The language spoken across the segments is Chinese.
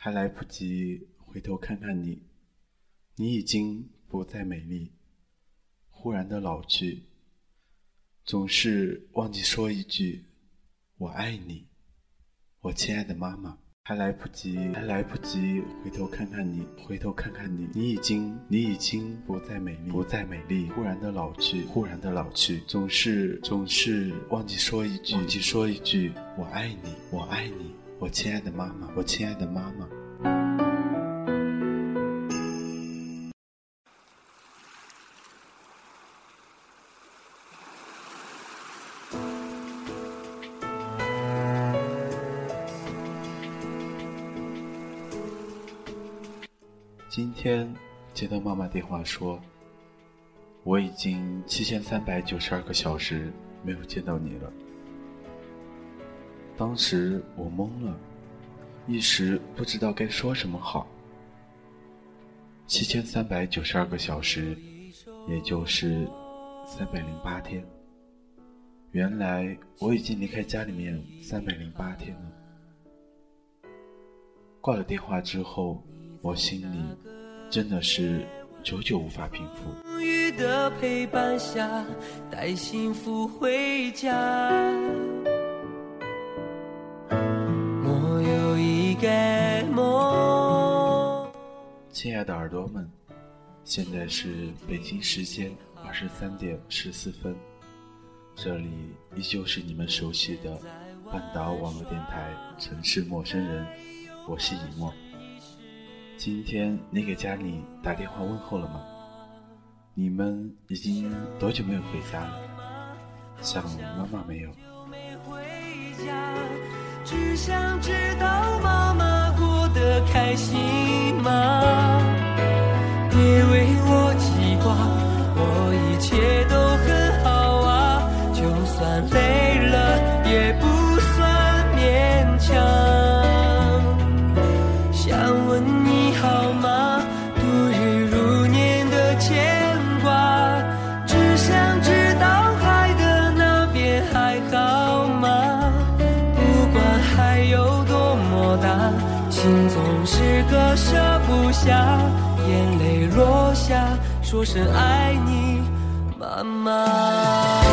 还来不及回头看看你，你已经不再美丽，忽然的老去。总是忘记说一句“我爱你”，我亲爱的妈妈。还来不及，还来不及回头看看你，回头看看你，你已经，你已经不再美丽，不再美丽。忽然的老去，忽然的老去，总是，总是忘记说一句，忘记说一句“我爱你，我爱你”，我亲爱的妈妈，我亲爱的妈妈。今天接到妈妈电话说，我已经七千三百九十二个小时没有见到你了。当时我懵了，一时不知道该说什么好。七千三百九十二个小时，也就是三百零八天。原来我已经离开家里面三百零八天了。挂了电话之后。我心里真的是久久无法平复。的陪伴下，带幸福回家。亲爱的耳朵们，现在是北京时间二十三点十四分，这里依旧是你们熟悉的半岛网络电台《城市陌生人》，我是尹墨。今天你给家里打电话问候了吗？你们已经多久没有回家了？想妈妈没有？只想知道妈妈过开心吗？别为我记挂，我一切都很好啊，就算累舍不下，眼泪落下，说声爱你，妈妈。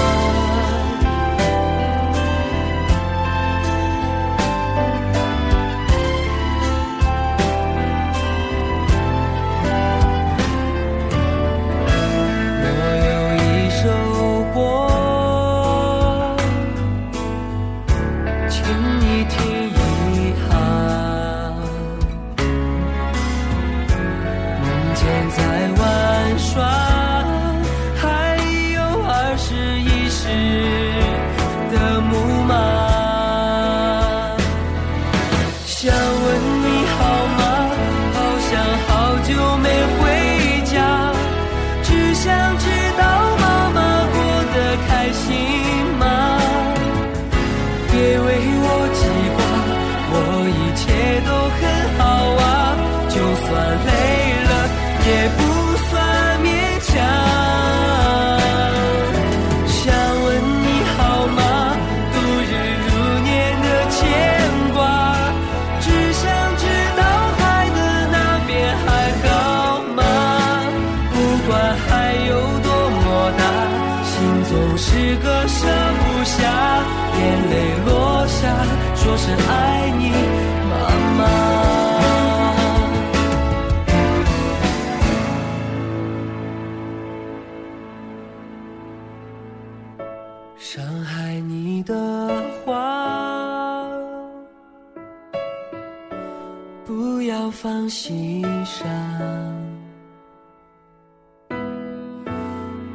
要放心上，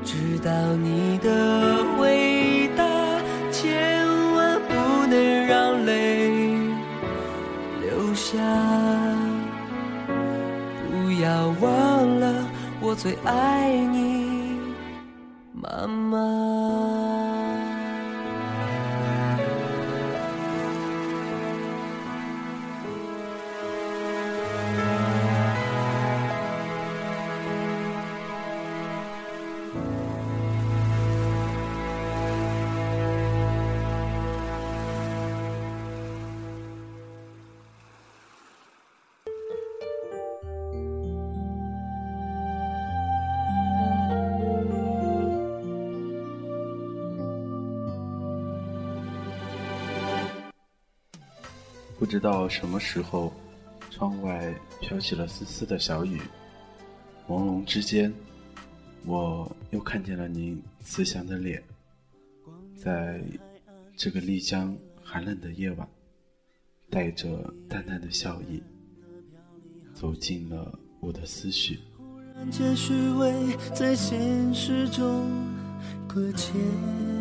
知道你的伟大，千万不能让泪流下。不要忘了，我最爱你，妈妈。不知道什么时候，窗外飘起了丝丝的小雨，朦胧之间，我又看见了您慈祥的脸，在这个丽江寒冷的夜晚，带着淡淡的笑意，走进了我的思绪在现实中搁浅。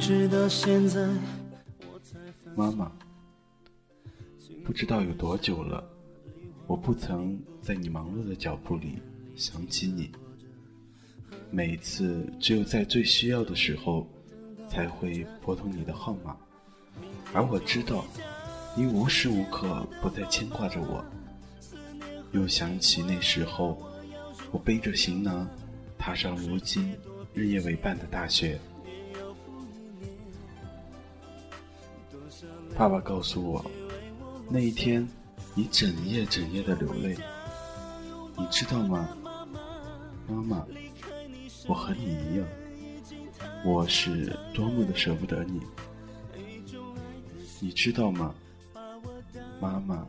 直到现在，妈妈，不知道有多久了，我不曾在你忙碌的脚步里想起你。每一次只有在最需要的时候，才会拨通你的号码，而我知道，你无时无刻不在牵挂着我。又想起那时候，我背着行囊，踏上如今日夜为伴的大学。爸爸告诉我，那一天你整夜整夜的流泪，你知道吗？妈妈，我和你一样，我是多么的舍不得你，你知道吗？妈妈，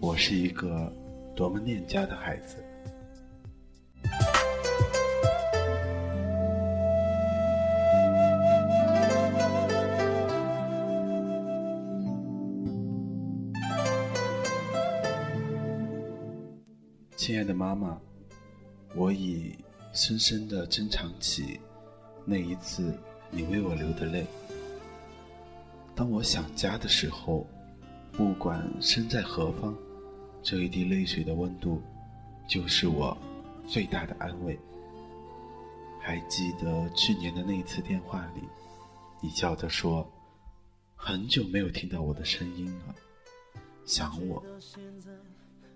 我是一个多么念家的孩子。亲爱的妈妈，我已深深的珍藏起那一次你为我流的泪。当我想家的时候，不管身在何方，这一滴泪水的温度，就是我最大的安慰。还记得去年的那一次电话里，你笑着说：“很久没有听到我的声音了，想我。”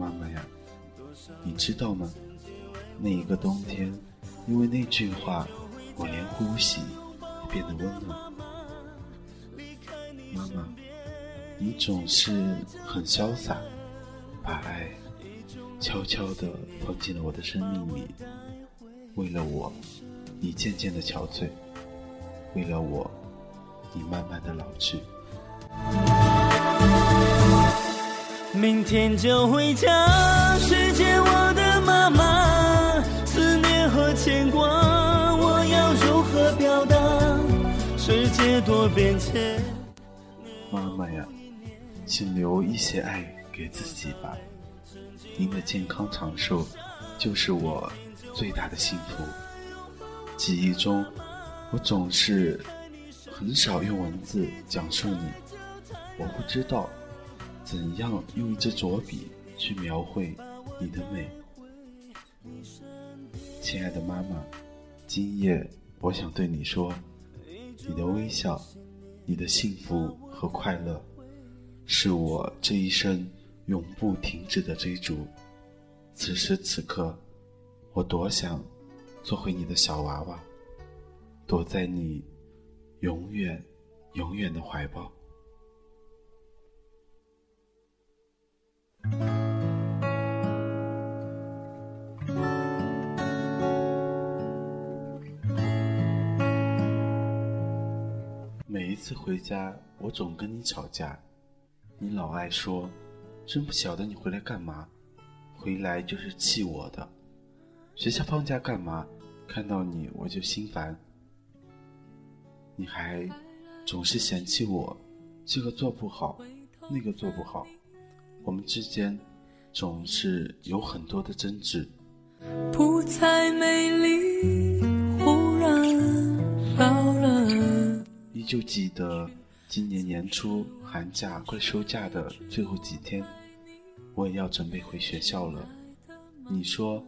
妈妈呀，你知道吗？那一个冬天，因为那句话，我连呼吸也变得温暖。妈妈，你总是很潇洒，把爱悄悄地放进了我的生命里。为了我，你渐渐的憔悴；为了我，你慢慢的老去。明天就回家，去见我的妈妈。思念和牵挂，我要如何表达？世界多变迁。妈妈呀，请留一些爱给自己吧。您的健康长寿，就是我最大的幸福。记忆中，我总是很少用文字讲述你，我不知道。怎样用一支左笔去描绘你的美，亲爱的妈妈，今夜我想对你说，你的微笑，你的幸福和快乐，是我这一生永不停止的追逐。此时此刻，我多想做回你的小娃娃，躲在你永远永远的怀抱。次回家，我总跟你吵架。你老爱说：“真不晓得你回来干嘛？回来就是气我的。学校放假干嘛？看到你我就心烦。你还总是嫌弃我，这个做不好，那个做不好。”我们之间总是有很多的争执。不再美丽，就。记得今年年初寒假快收假的最后几天，我也要准备回学校了。你说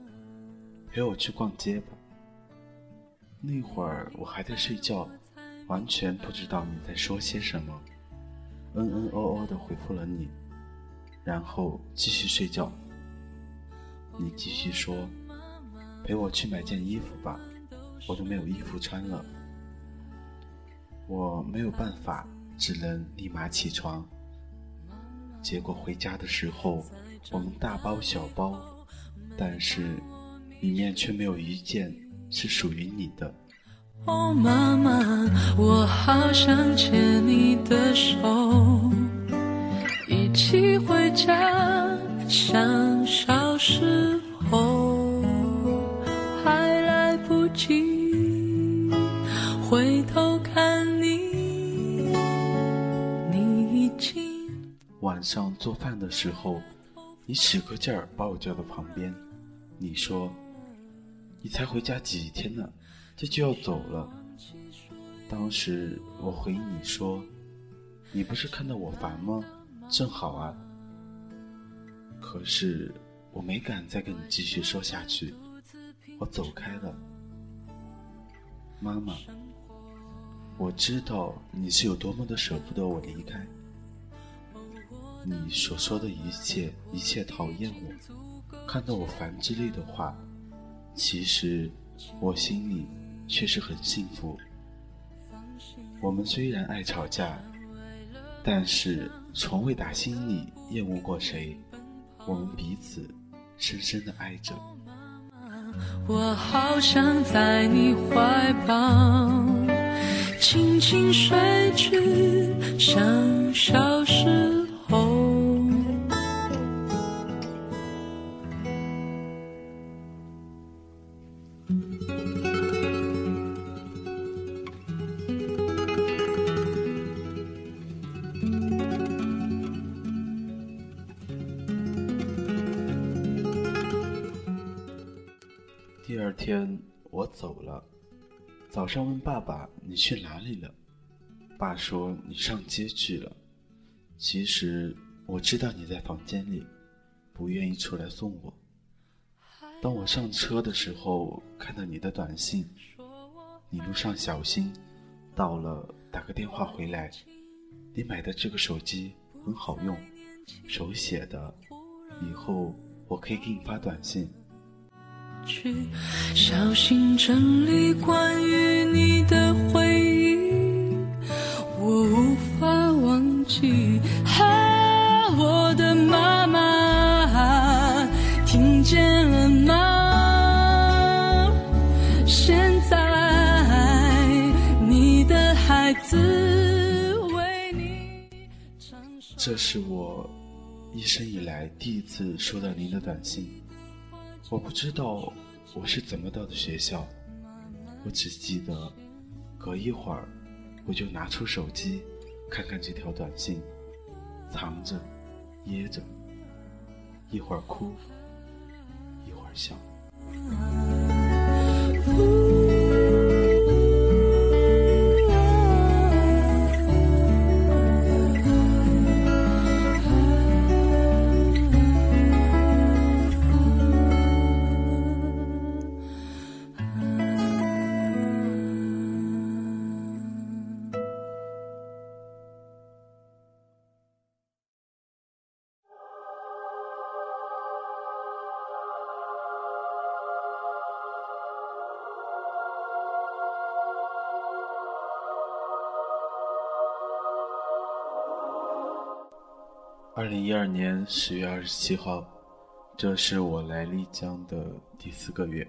陪我去逛街吧。那会儿我还在睡觉，完全不知道你在说些什么，嗯嗯哦哦的回复了你，然后继续睡觉。你继续说：“陪我去买件衣服吧，我都没有衣服穿了。”我没有办法，只能立马起床。结果回家的时候，我们大包小包，但是里面却没有一件是属于你的。哦，妈妈，我好想牵你的手，一起回家，像小时候，晚上做饭的时候，你使个劲儿把我叫到旁边，你说：“你才回家几天呢？”这就要走了。当时我回你说：“你不是看到我烦吗？正好啊。”可是我没敢再跟你继续说下去，我走开了。妈妈，我知道你是有多么的舍不得我离开。你所说的一切，一切讨厌我，看到我烦之类的话，其实我心里。却是很幸福。我们虽然爱吵架，但是从未打心里厌恶过谁。我们彼此深深的爱着。我好想在你怀抱，轻轻睡去，像小时上问爸爸：“你去哪里了？”爸说：“你上街去了。”其实我知道你在房间里，不愿意出来送我。当我上车的时候，看到你的短信：“你路上小心，到了打个电话回来。你买的这个手机很好用，手写的，以后我可以给你发短信。”去小心整理关于你的回忆，我无法忘记。啊，我的妈妈，听见了吗？现在你的孩子为你唱。这是我一生以来第一次收到您的短信。我不知道我是怎么到的学校，我只记得隔一会儿我就拿出手机看看这条短信，藏着掖着，一会儿哭，一会儿笑。零一二年十月二十七号，这是我来丽江的第四个月。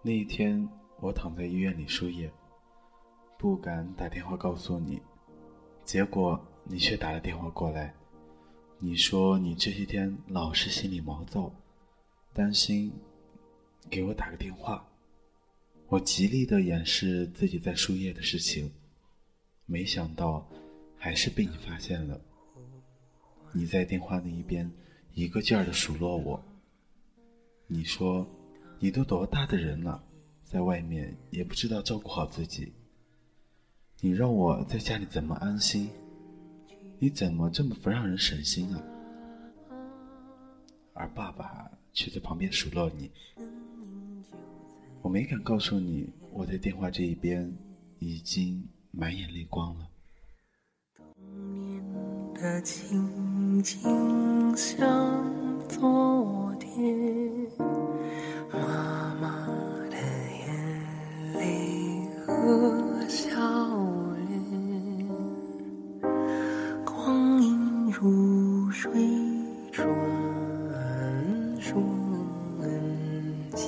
那一天，我躺在医院里输液，不敢打电话告诉你，结果你却打了电话过来。你说你这些天老是心里毛躁，担心，给我打个电话。我极力的掩饰自己在输液的事情，没想到还是被你发现了。你在电话那一边一个劲儿的数落我。你说，你都多大的人了，在外面也不知道照顾好自己。你让我在家里怎么安心？你怎么这么不让人省心啊？而爸爸却在旁边数落你。我没敢告诉你，我在电话这一边已经满眼泪光了。景像昨天，妈妈的眼泪和笑脸，光阴如水转瞬间。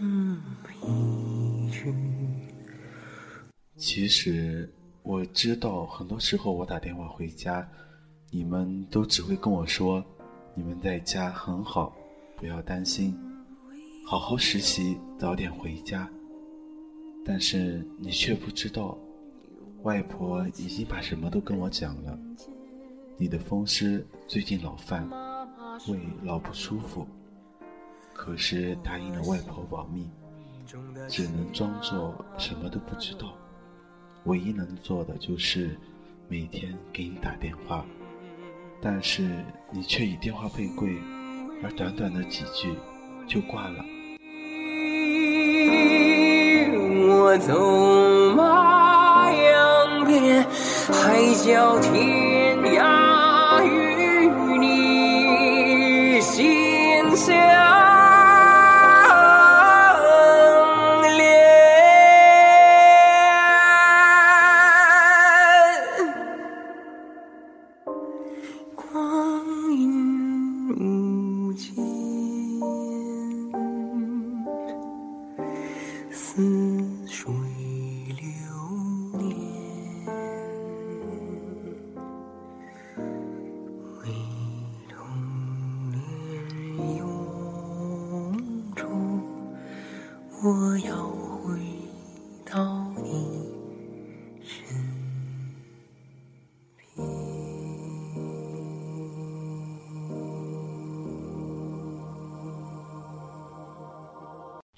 嗯，一句。其实知道，很多时候我打电话回家，你们都只会跟我说，你们在家很好，不要担心，好好实习，早点回家。但是你却不知道，外婆已经把什么都跟我讲了。你的风湿最近老犯，胃老不舒服，可是答应了外婆保密，只能装作什么都不知道。唯一能做的就是每天给你打电话，但是你却以电话费贵，而短短的几句就挂了。我走马扬鞭，海角天涯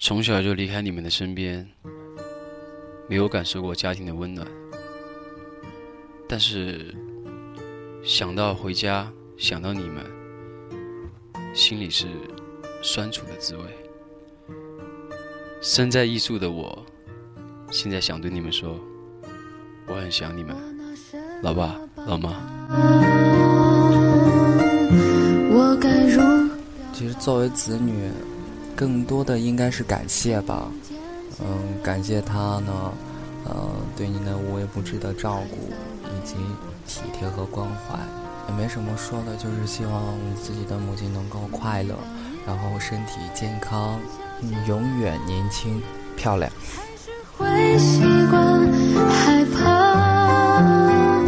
从小就离开你们的身边，没有感受过家庭的温暖，但是想到回家，想到你们，心里是酸楚的滋味。身在异处的我，现在想对你们说，我很想你们，老爸老妈。我该如其实作为子女，更多的应该是感谢吧。嗯，感谢他呢，呃，对你的无微不至的照顾以及体贴和关怀，也没什么说的，就是希望自己的母亲能够快乐，然后身体健康，嗯，永远年轻漂亮。会习惯害怕，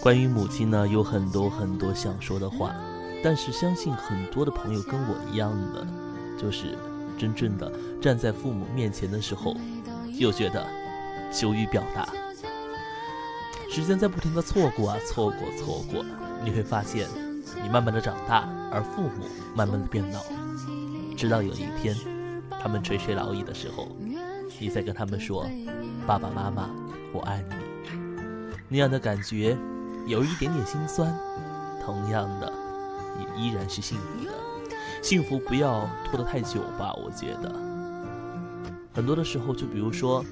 关于母亲呢，有很多很多想说的话，但是相信很多的朋友跟我一样的，就是真正的站在父母面前的时候，又觉得羞于表达。时间在不停的错过啊，错过，错过，你会发现，你慢慢的长大，而父母慢慢的变老，直到有一天，他们垂垂老矣的时候，你再跟他们说：“爸爸妈妈，我爱你。”那样的感觉，有一点点心酸，同样的，也依然是幸福的。幸福不要拖得太久吧，我觉得。很多的时候，就比如说，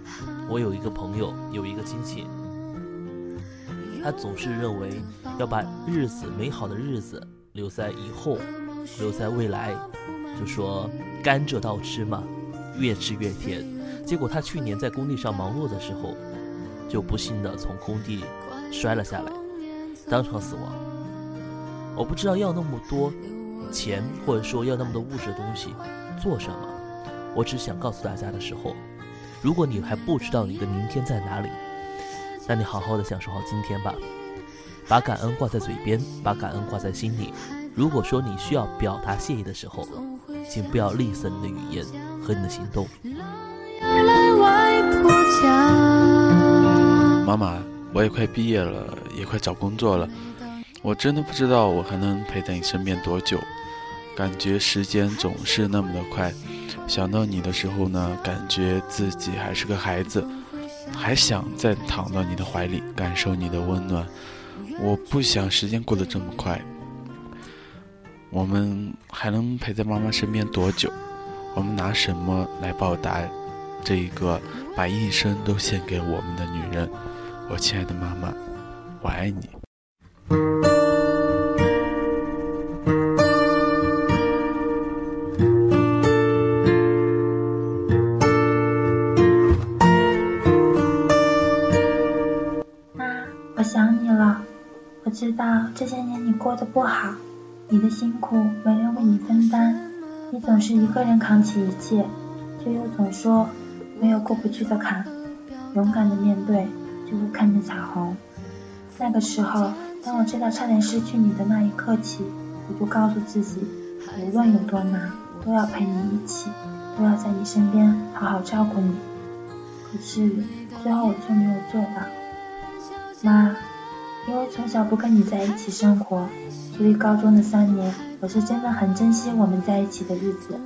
我有一个朋友，有一个亲戚，他总是认为要把日子美好的日子留在以后，留在未来，就说甘蔗倒吃嘛，越吃越甜。结果他去年在工地上忙碌的时候，就不幸的从工地摔了下来，当场死亡。我不知道要那么多钱，或者说要那么多物质的东西做什么。我只想告诉大家的时候，如果你还不知道你的明天在哪里，那你好好的享受好今天吧，把感恩挂在嘴边，把感恩挂在心里。如果说你需要表达谢意的时候，请不要吝啬你的语言和你的行动。妈妈，我也快毕业了，也快找工作了，我真的不知道我还能陪在你身边多久。感觉时间总是那么的快，想到你的时候呢，感觉自己还是个孩子，还想再躺到你的怀里，感受你的温暖。我不想时间过得这么快。我们还能陪在妈妈身边多久？我们拿什么来报答这一个把一生都献给我们的女人。我亲爱的妈妈，我爱你。不好，你的辛苦没人为你分担，你总是一个人扛起一切，却又总说没有过不去的坎。勇敢的面对，就会看见彩虹。那个时候，当我知道差点失去你的那一刻起，我就告诉自己，无论有多难，都要陪你一起，都要在你身边好好照顾你。可是最后我却没有做到，妈。从小不跟你在一起生活，所以高中的三年，我是真的很珍惜我们在一起的日子。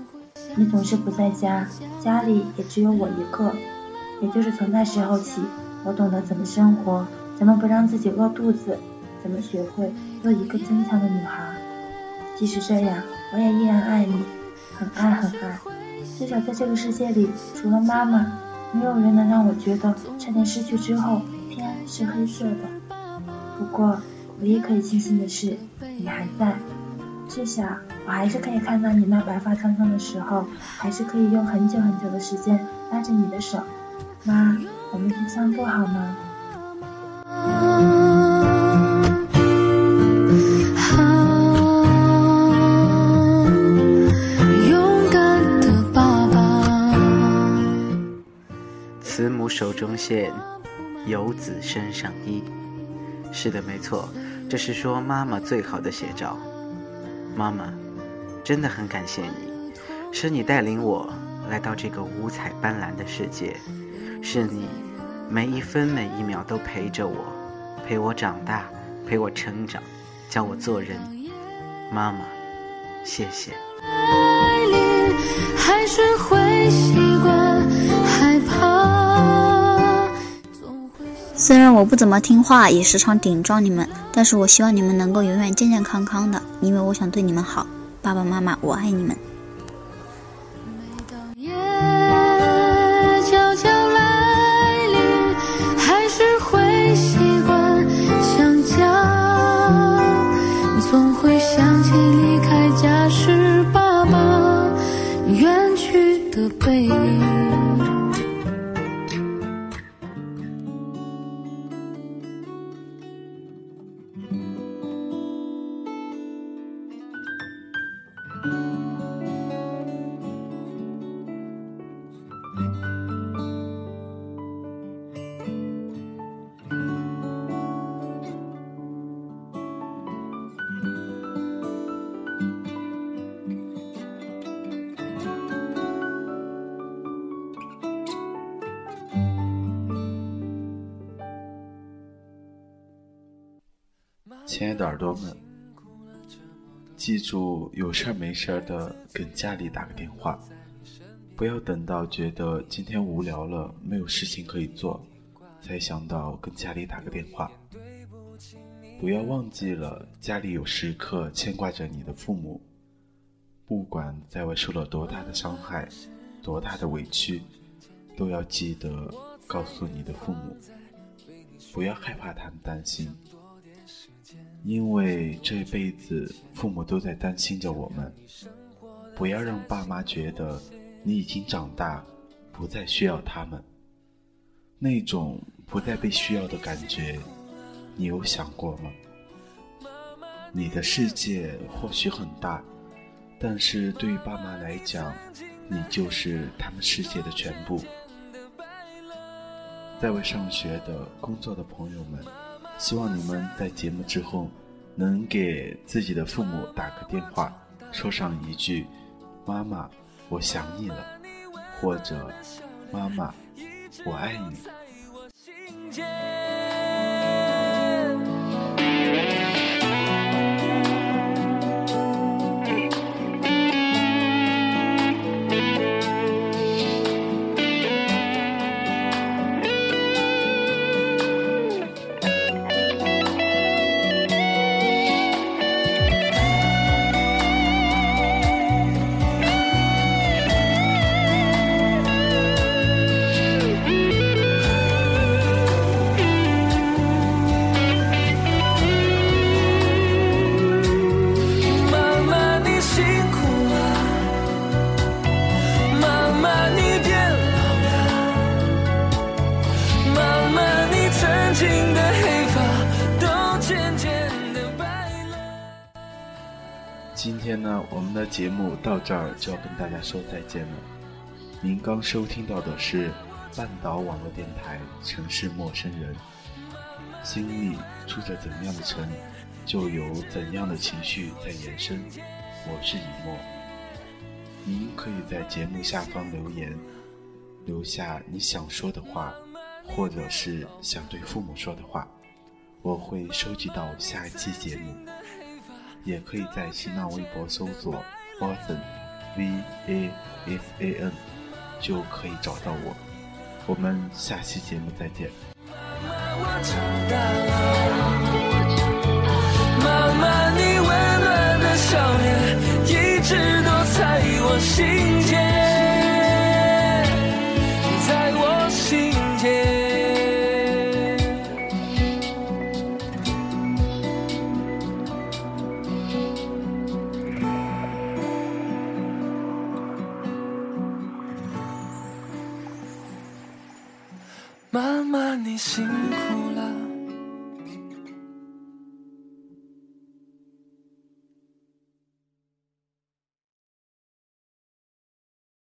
你总是不在家，家里也只有我一个。也就是从那时候起，我懂得怎么生活，怎么不让自己饿肚子，怎么学会做一个坚强的女孩。即使这样，我也依然爱你，很爱很爱。至少在这个世界里，除了妈妈，没有人能让我觉得差点失去之后，天是黑色的。不过，唯一可以庆幸的是，你还在。至少，我还是可以看到你那白发苍苍的时候，还是可以用很久很久的时间拉着你的手。妈，我们去散步好吗？勇敢的爸爸。慈母手中线，游子身上衣。是的，没错，这是说妈妈最好的写照。妈妈，真的很感谢你，是你带领我来到这个五彩斑斓的世界，是你每一分每一秒都陪着我，陪我长大，陪我成长，教我做人。妈妈，谢谢。还是会虽然我不怎么听话，也时常顶撞你们，但是我希望你们能够永远健健康康的，因为我想对你们好。爸爸妈妈，我爱你们。耳朵们，记住有事儿没事儿的跟家里打个电话，不要等到觉得今天无聊了，没有事情可以做，才想到跟家里打个电话。不要忘记了家里有时刻牵挂着你的父母，不管在外受了多大的伤害，多大的委屈，都要记得告诉你的父母，不要害怕他们担心。因为这辈子，父母都在担心着我们。不要让爸妈觉得你已经长大，不再需要他们。那种不再被需要的感觉，你有想过吗？你的世界或许很大，但是对于爸妈来讲，你就是他们世界的全部。在外上学的、工作的朋友们。希望你们在节目之后，能给自己的父母打个电话，说上一句“妈妈，我想你了”，或者“妈妈，我爱你”。节目到这儿就要跟大家说再见了。您刚收听到的是半岛网络电台《城市陌生人》，心里住着怎样的城，就有怎样的情绪在延伸。我是以沫，您可以在节目下方留言，留下你想说的话，或者是想对父母说的话，我会收集到下一期节目。也可以在新浪微博搜索 Watson V A S A N，就可以找到我。我们下期节目再见。妈